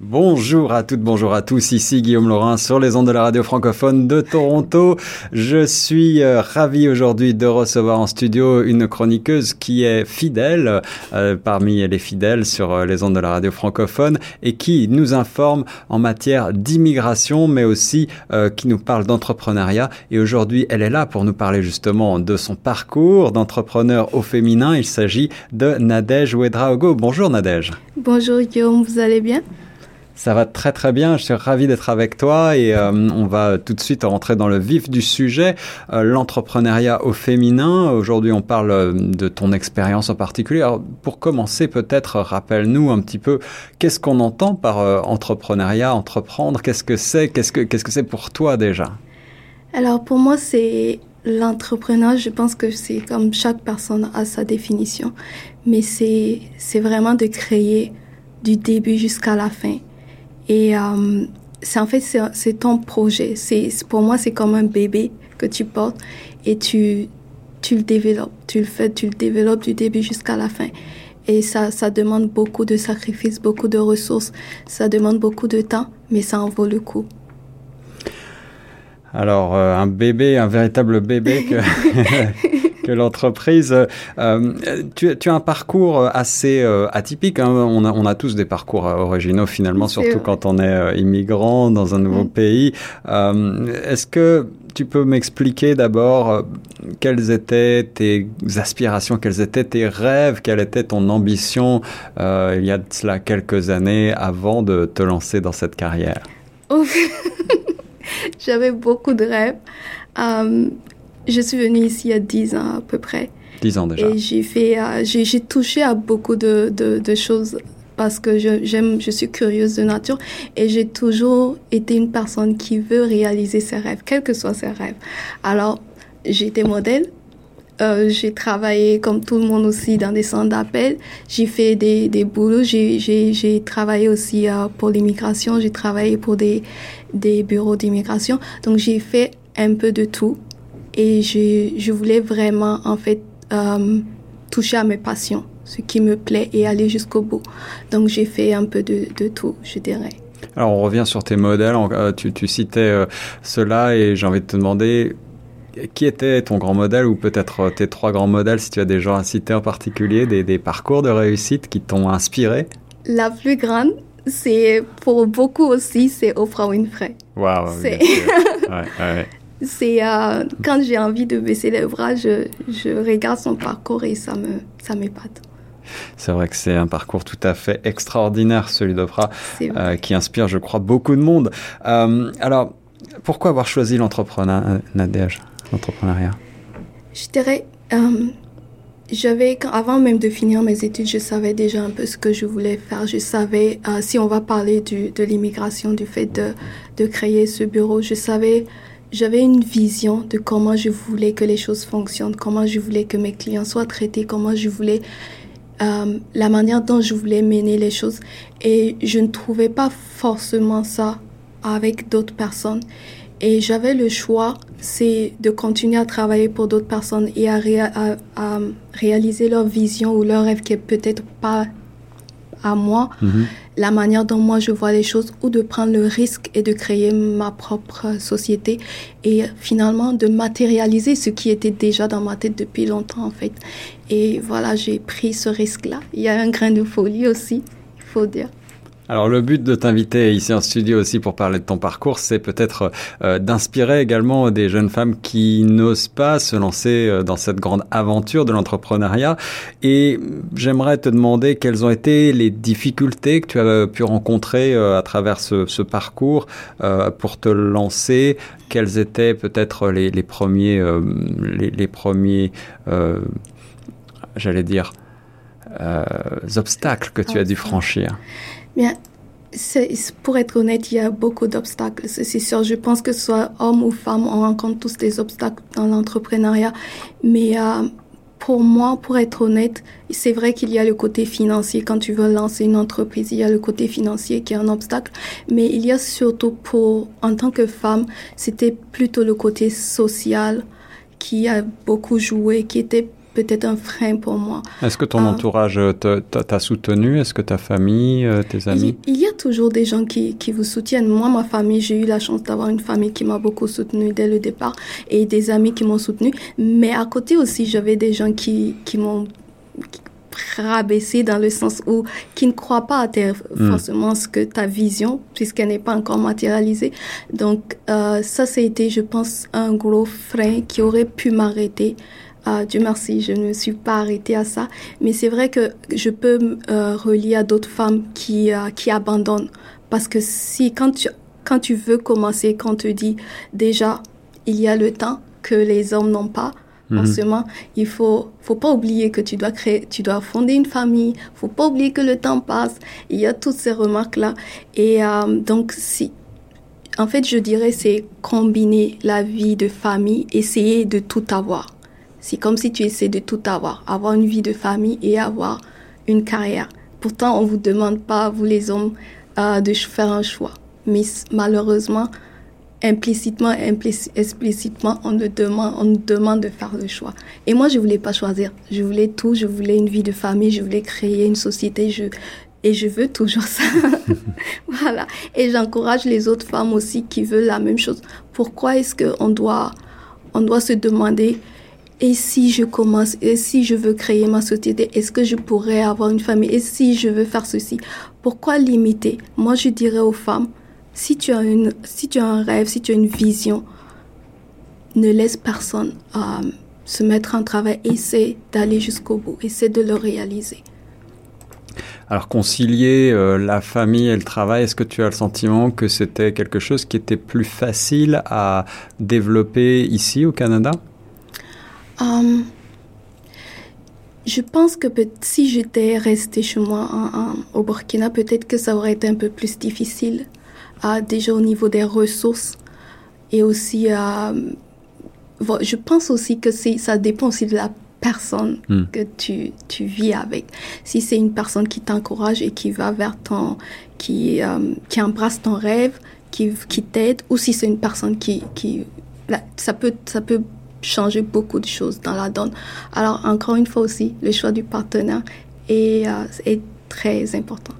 Bonjour à toutes, bonjour à tous, ici Guillaume Laurin sur les ondes de la radio francophone de Toronto. Je suis euh, ravi aujourd'hui de recevoir en studio une chroniqueuse qui est fidèle euh, parmi les fidèles sur euh, les ondes de la radio francophone et qui nous informe en matière d'immigration mais aussi qui nous parle d'entrepreneuriat. Et aujourd'hui, elle est là pour nous parler justement de son parcours d'entrepreneur au féminin. Il s'agit de Nadège Ouedraogo. Bonjour Nadège. Bonjour Guillaume, vous allez bien? Ça va très très bien, je suis ravi d'être avec toi et euh, on va tout de suite rentrer dans le vif du sujet, euh, l'entrepreneuriat au féminin. Aujourd'hui on parle euh, de ton expérience en particulier. Pour commencer peut-être rappelle-nous un petit peu qu'est-ce qu'on entend par entrepreneuriat, entreprendre, qu'est-ce que c'est, qu'est-ce que qu'est-ce que c'est pour toi déjà? Alors pour moi c'est l'entrepreneuriat, je pense que c'est comme chaque personne a sa définition, mais c'est vraiment de créer du début jusqu'à la fin et euh, c'est en fait, c'est ton projet. C'est Pour moi, c'est comme un bébé que tu portes et tu, tu le développes. Tu le fais, tu le développes du début jusqu'à la fin. Et ça, ça demande beaucoup de sacrifices, beaucoup de ressources. Ça demande beaucoup de temps, mais ça en vaut le coup. Alors, euh, un bébé, un véritable bébé que, l'entreprise. Euh, tu, as un parcours assez euh, atypique. Hein. On, a, on, a, tous des parcours originaux finalement, surtout quand on est euh, immigrant dans un nouveau mm. pays. Est-ce que tu peux m'expliquer d'abord quelles étaient tes aspirations, quels étaient tes rêves, quelle était ton ambition il y a de cela quelques années avant de te lancer dans cette carrière? J'avais beaucoup de rêves. Je suis venue ici il y a 10 ans à peu près. 10 ans déjà. Et j'ai fait, euh, j'ai touché à beaucoup de, de, de choses parce que je, j'aime, je suis curieuse de nature et j'ai toujours été une personne qui veut réaliser ses rêves, quels que soient ses rêves. Alors, j'ai été modèle. Euh, j'ai travaillé comme tout le monde aussi dans des centres d'appel. J'ai fait des, des boulots. J'ai, j'ai, j'ai travaillé aussi euh, pour l'immigration. J'ai travaillé pour des, des bureaux d'immigration. Donc j'ai fait un peu de tout et je, je voulais vraiment en fait euh, toucher à mes passions, ce qui me plaît et aller jusqu'au bout. Donc j'ai fait un peu de, de, tout, je dirais. Alors on revient sur tes modèles, euh, tu, tu citais euh, cela et j'ai envie de te demander qui était ton grand modèle ou peut-être tes trois grands modèles si tu as des gens à citer en particulier, des, des parcours de réussite qui t'ont inspiré? La plus grande, c'est pour beaucoup aussi, c'est Oprah Winfrey. Waouh. C'est ouais, ouais c'est euh, quand j'ai envie de baisser les bras, je, je, regarde son parcours et ça me ça m'épate. C'est vrai que c'est un parcours tout à fait extraordinaire, celui d'Oprah, euh, qui inspire, je crois, beaucoup de monde. Euh, alors, pourquoi avoir choisi l'entrepreneuriat, l'entrepreneuriat? Je dirais, j'avais, avant même de finir mes études, je savais déjà un peu ce que je voulais faire. Je savais, si on va parler du, de l'immigration, du fait de, de créer ce bureau, je savais j'avais une vision de comment je voulais que les choses fonctionnent, comment je voulais que mes clients soient traités, comment je voulais euh, la manière dont je voulais mener les choses. Et je ne trouvais pas forcément ça avec d'autres personnes. Et j'avais le choix, c'est de continuer à travailler pour d'autres personnes et à, à, réaliser leur vision ou leur rêve qui est peut-être pas à moi, mhm. la manière dont moi je vois les choses, ou de prendre le risque et de créer ma propre société et finalement de matérialiser ce qui était déjà dans ma tête depuis longtemps en fait. Et voilà, j'ai pris ce risque-là. Il y a un grain de folie aussi, il faut dire. Alors le but de t'inviter ici en studio aussi pour parler de ton parcours, c'est peut-être euh, d'inspirer également des jeunes femmes qui n'osent pas se lancer euh, dans cette grande aventure de l'entrepreneuriat. Et j'aimerais te demander quelles ont été les difficultés que tu as pu rencontrer euh, à travers ce, ce parcours pour te lancer. Quels étaient peut-être les, les, premiers, les, les, premiers, j'allais dire, obstacles que tu as dû franchir? Bien, pour être honnête, il y a beaucoup d'obstacles. C'est sûr, je pense que soit homme ou femme, on rencontre tous des obstacles dans l'entrepreneuriat. Mais euh, pour moi, pour être honnête, c'est vrai qu'il y a le côté financier. Quand tu veux lancer une entreprise, il y a le côté financier qui est un obstacle. Mais il y a surtout pour, en tant que femme, c'était plutôt le côté social qui a beaucoup joué, qui était peut-être un frein pour moi. Est-ce que ton entourage euh, te- t'a soutenu? Est-ce que ta famille, euh, tes amis? Il, il y a toujours des gens qui, qui vous soutiennent. Moi, ma famille, j'ai eu la chance d'avoir une famille qui m'a beaucoup soutenue dès le départ et des amis qui m'ont soutenue. Mais à côté aussi, j'avais des gens qui, qui m'ont rabaissé dans le sens où qui ne croient pas à tes- Mm. forcément ce que ta vision puisqu'elle n'est pas encore matérialisée. Donc euh, ça, c'était, je pense, un gros frein qui aurait pu m'arrêter. Euh, Dieu merci, je ne me suis pas arrêtée à ça. Mais c'est vrai que je peux me euh, relier à d'autres femmes qui, euh, qui abandonnent. Parce que si, quand tu, quand tu veux commencer, quand on te dit déjà, il y a le temps que les hommes n'ont pas, Mhm. forcément, il faut, faut pas oublier que tu dois créer, tu dois fonder une famille, faut pas oublier que le temps passe. Il y a toutes ces remarques-là. Et euh, donc, si, en fait, je dirais, c'est combiner la vie de famille, essayer de tout avoir. C'est comme si tu essaies de tout avoir, avoir une vie de famille et avoir une carrière. Pourtant, on vous demande pas, vous les hommes, euh, de faire un choix. Mais malheureusement, implicitement, implici- explicitement, on nous demande, on nous demande de faire le choix. Et moi, je voulais pas choisir. Je voulais tout. Je voulais une vie de famille. Je voulais créer une société. Et je veux toujours ça. voilà. Et j'encourage les autres femmes aussi qui veulent la même chose. Pourquoi est-ce qu'on doit, on doit se demander, et si je commence, et si je veux créer ma société, est-ce que je pourrais avoir une famille, et si je veux faire ceci, pourquoi limiter? Moi, je dirais aux femmes, si tu as une, si tu as un rêve, si tu as une vision, ne laisse personne euh, se mettre en travail, essaie d'aller jusqu'au bout, essaie de le réaliser. Alors concilier euh, la famille et le travail, est-ce que tu as le sentiment que c'était quelque chose qui était plus facile à développer ici au Canada? Euh, je pense que si j'étais restée chez moi en- en- au Burkina, peut-être que ça aurait été un peu plus difficile, euh, déjà au niveau des ressources et aussi, vo- je pense aussi que ça dépend aussi de la personne Hmm. que tu, tu vis avec. Si c'est une personne qui t'encourage et qui va vers ton, qui, euh, qui embrasse ton rêve, qui, qui t'aide, ou si c'est une personne qui, qui, là, ça peut, ça peut changer beaucoup de choses dans la donne. Alors, encore une fois aussi, le choix du partenaire est, euh, très important.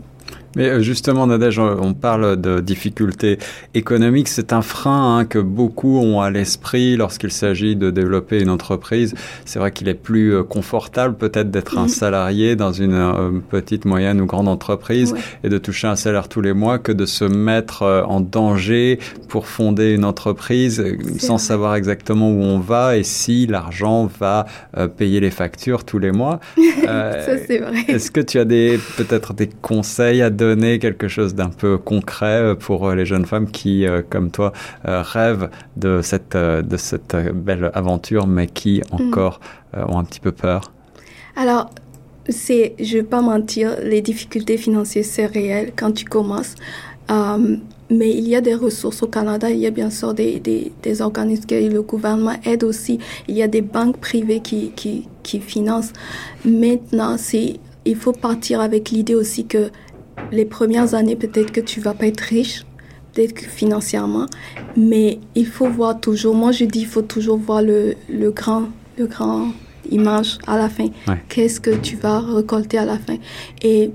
Mais euh, justement, Nadège, on on parle de difficultés économiques. C'est un frein hein, que beaucoup ont à l'esprit lorsqu'il s'agit de développer une entreprise. C'est vrai qu'il est plus euh, confortable peut-être d'être un Mhm. salarié dans une euh, petite, moyenne ou grande entreprise et de toucher un salaire tous les mois que de se mettre euh, en danger pour fonder une entreprise euh, sans vrai. savoir exactement où on va et si l'argent va euh, payer les factures tous les mois. Euh, Ça, c'est vrai. est-ce que tu as des peut-être des conseils à donner, quelque chose d'un peu concret euh, pour euh, les jeunes femmes qui, euh, comme toi, rêvent de cette de cette belle aventure, mais qui encore euh, ont un petit peu peur? Alors, c'est, je vais pas mentir, les difficultés financières, c'est réel quand tu commences. Euh, mais il y a des ressources au Canada, il y a bien sûr des, des, des organismes que le gouvernement aide aussi. Il y a des banques privées qui, qui, qui financent. Maintenant, c'est, il faut partir avec l'idée aussi que les premières années, peut-être que tu vas pas être riche, peut-être que financièrement, mais il faut voir toujours, moi je dis, il faut toujours voir le, le grand, le grand image à la fin. Ouais. Qu'est-ce que tu vas récolter à la fin? Et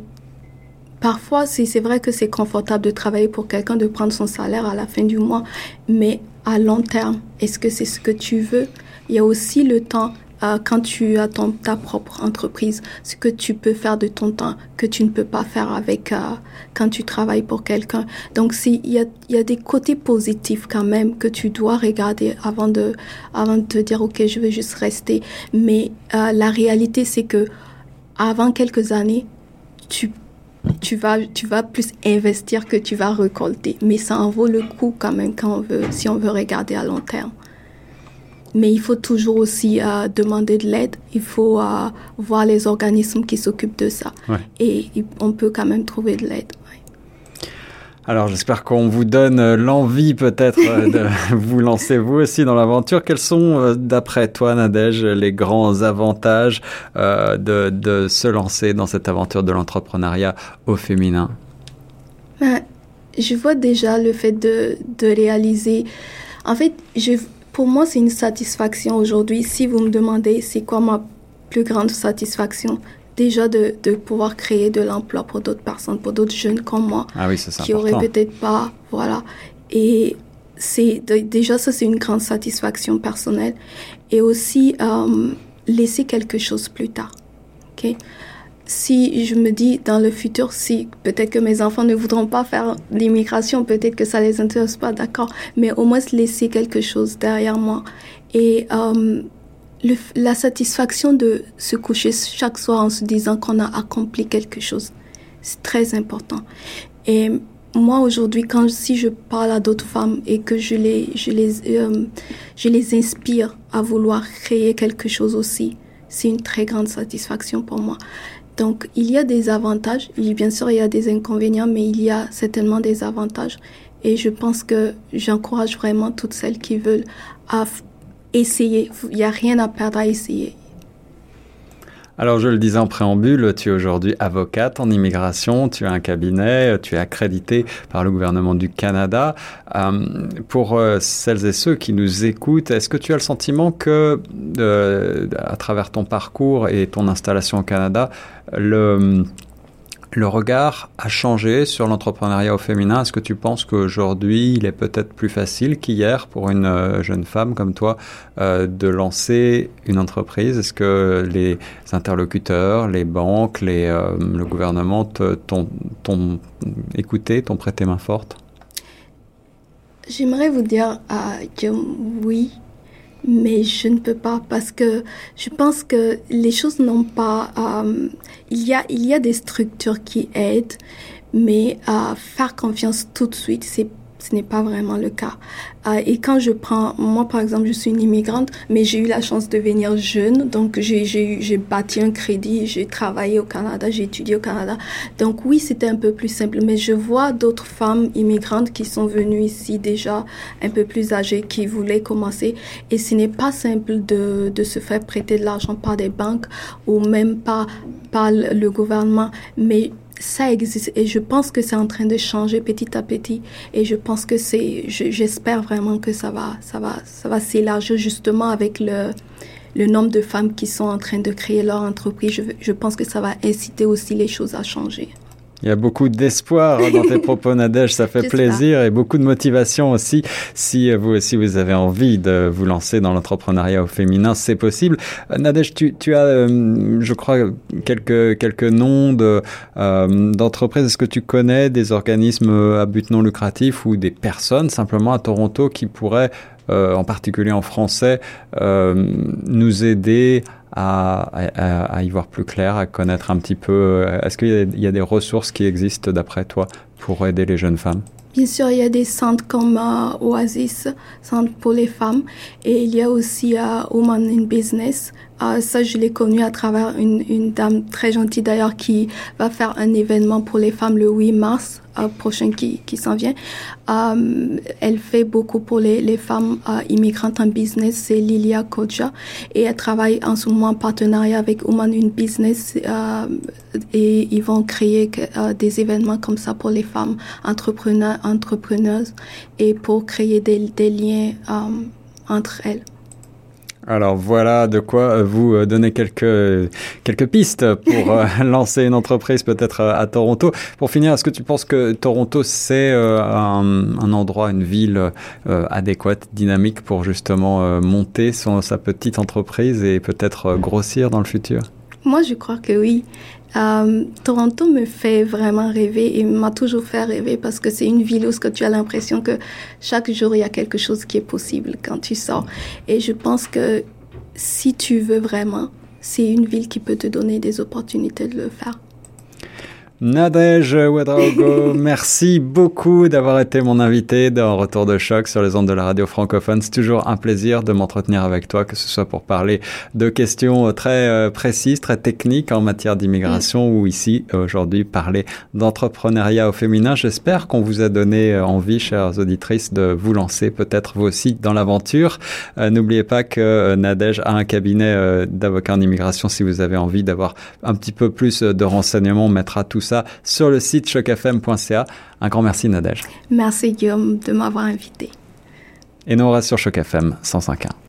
parfois, c'est c'est vrai que c'est confortable de travailler pour quelqu'un, de prendre son salaire à la fin du mois, mais à long terme, est-ce que c'est ce que tu veux? Il y a aussi le temps euh, quand tu as ta propre entreprise, ce que tu peux faire de ton temps que tu ne peux pas faire avec euh, quand tu travailles pour quelqu'un. Donc, il y a, des côtés positifs quand même que tu dois regarder avant de, avant de te dire, OK, je veux juste rester. Mais euh, la réalité, c'est que avant quelques années, tu tu vas, tu vas plus investir que tu vas récolter. Mais ça en vaut le coup quand même quand on veut, si on veut regarder à long terme. Mais il faut toujours aussi euh, demander de l'aide. Il faut euh, voir les organismes qui s'occupent de ça. Ouais. Et on peut quand même trouver de l'aide. ouais. Alors j'espère qu'on vous donne euh, l'envie peut-être de vous lancer vous aussi dans l'aventure. Quels sont, d'après toi, Nadège, les grands avantages euh, de, de se lancer dans cette aventure de l'entrepreneuriat au féminin? Ben, je vois déjà le fait de, de réaliser. En fait, je, pour moi, c'est une satisfaction aujourd'hui. Si vous me demandez c'est quoi ma plus grande satisfaction déjà de, de pouvoir créer de l'emploi pour d'autres personnes, pour d'autres jeunes comme moi, ah oui, qui auraient peut-être pas, voilà. Et c'est déjà ça, c'est une grande satisfaction personnelle. Et aussi euh, laisser quelque chose plus tard. ok? Si je me dis dans le futur, si peut-être que mes enfants ne voudront pas faire l'immigration, peut-être que ça les intéresse pas, d'accord, mais au moins laisser quelque chose derrière moi. Et euh, la satisfaction de se coucher chaque soir en se disant qu'on a accompli quelque chose. C'est très important. Et moi aujourd'hui, quand si je parle à d'autres femmes et que je les, je les, euh, je les inspire à vouloir créer quelque chose aussi, c'est une très grande satisfaction pour moi. Donc il y a des avantages, bien sûr il y a des inconvénients, mais il y a certainement des avantages. Et je pense que j'encourage vraiment toutes celles qui veulent à essayer. Il n'y a rien à perdre à essayer. Alors, je le disais en préambule, tu es aujourd'hui avocate en immigration, tu as un cabinet, tu es accrédité par le gouvernement du Canada. Euh, pour euh, celles et ceux qui nous écoutent, est-ce que tu as le sentiment que, euh, à travers ton parcours et ton installation au Canada, le le regard a changé sur l'entrepreneuriat au féminin. Est-ce que tu penses qu'aujourd'hui, il est peut-être plus facile qu'hier pour une euh, jeune femme comme toi euh, de lancer une entreprise? Est-ce que les interlocuteurs, les banques, les, euh, le gouvernement t'ont écouté, t'ont prêté main forte? J'aimerais vous dire que oui, mais je ne peux pas parce que je pense que les choses n'ont pas. Euh, il y a il y a des structures qui aident, mais à faire confiance tout de suite, c'est ce n'est pas vraiment le cas. Euh, et quand je prends, moi par exemple, je suis une immigrante, mais j'ai eu la chance de venir jeune, donc j'ai bâti un crédit, j'ai travaillé au Canada, j'ai étudié au Canada. Donc oui, c'était un peu plus simple, mais je vois d'autres femmes immigrantes qui sont venues ici déjà un peu plus âgées, qui voulaient commencer, et ce n'est pas simple de, de se faire prêter de l'argent par des banques ou même pas par le gouvernement, mais ça existe et je pense que c'est en train de changer petit à petit. Et je pense que c'est j'espère vraiment que ça va ça va ça va s'élargir justement avec le nombre de femmes qui sont en train de créer leur entreprise. Je pense que ça va inciter aussi les choses à changer il y a beaucoup d'espoir dans tes propos, Nadège. Ça fait plaisir et beaucoup de motivation aussi. Si vous aussi vous avez envie de vous lancer dans l'entrepreneuriat au féminin, c'est possible. Euh, Nadège, tu, tu as, euh, je crois, quelques quelques noms de euh, d'entreprises. Est-ce que tu connais des organismes à but non lucratif ou des personnes simplement à Toronto qui pourraient, en particulier en français, nous aider à, y voir plus clair, à connaître un petit peu euh, Est-ce qu'il y, a des ressources qui existent d'après toi pour aider les jeunes femmes? Bien sûr, il y a des centres comme euh, Oasis, centre pour les femmes, et il y a aussi euh, Women in Business. Ça, je l'ai connu à travers une, dame très gentille d'ailleurs qui va faire un événement pour les femmes le 8 mars euh, prochain qui, s'en vient. Euh, elle fait beaucoup pour les, femmes euh, immigrantes en business, c'est Lilia Koja, et elle travaille en ce moment en partenariat avec Woman in Business et ils vont créer des événements comme ça pour les femmes entrepreneurs, entrepreneuses et pour créer des liens entre elles. Alors voilà de quoi euh, vous euh, donner quelques quelques pistes pour euh, lancer une entreprise peut-être à, Toronto. Pour finir, est-ce que tu penses que Toronto c'est un, un, endroit, une ville adéquate, dynamique pour justement monter son, sa petite entreprise et peut-être grossir dans le futur? Moi, je crois que oui. Euh, Toronto me fait vraiment rêver et m'a toujours fait rêver parce que c'est une ville où tu as l'impression que chaque jour il y a quelque chose qui est possible quand tu sors. Et je pense que si tu veux vraiment, c'est une ville qui peut te donner des opportunités de le faire. Nadège Ouedraogo, merci beaucoup d'avoir été mon invité dans Retour de choc sur les ondes de la radio francophone. C'est toujours un plaisir de m'entretenir avec toi, que ce soit pour parler de questions très euh, précises, très techniques en matière d'immigration ou ici, aujourd'hui, parler d'entrepreneuriat au féminin. J'espère qu'on vous a donné euh, envie, chères auditrices, de vous lancer peut-être vous aussi dans l'aventure. Euh, n'oubliez pas que Nadège a un cabinet d'avocats en immigration si vous avez envie d'avoir un petit peu plus de renseignements. On mettra tout ça sur le site chocfm.ca. Un grand merci Nadège. Merci Guillaume de m'avoir invité. Et nous on reste sur Choc FM 105.1.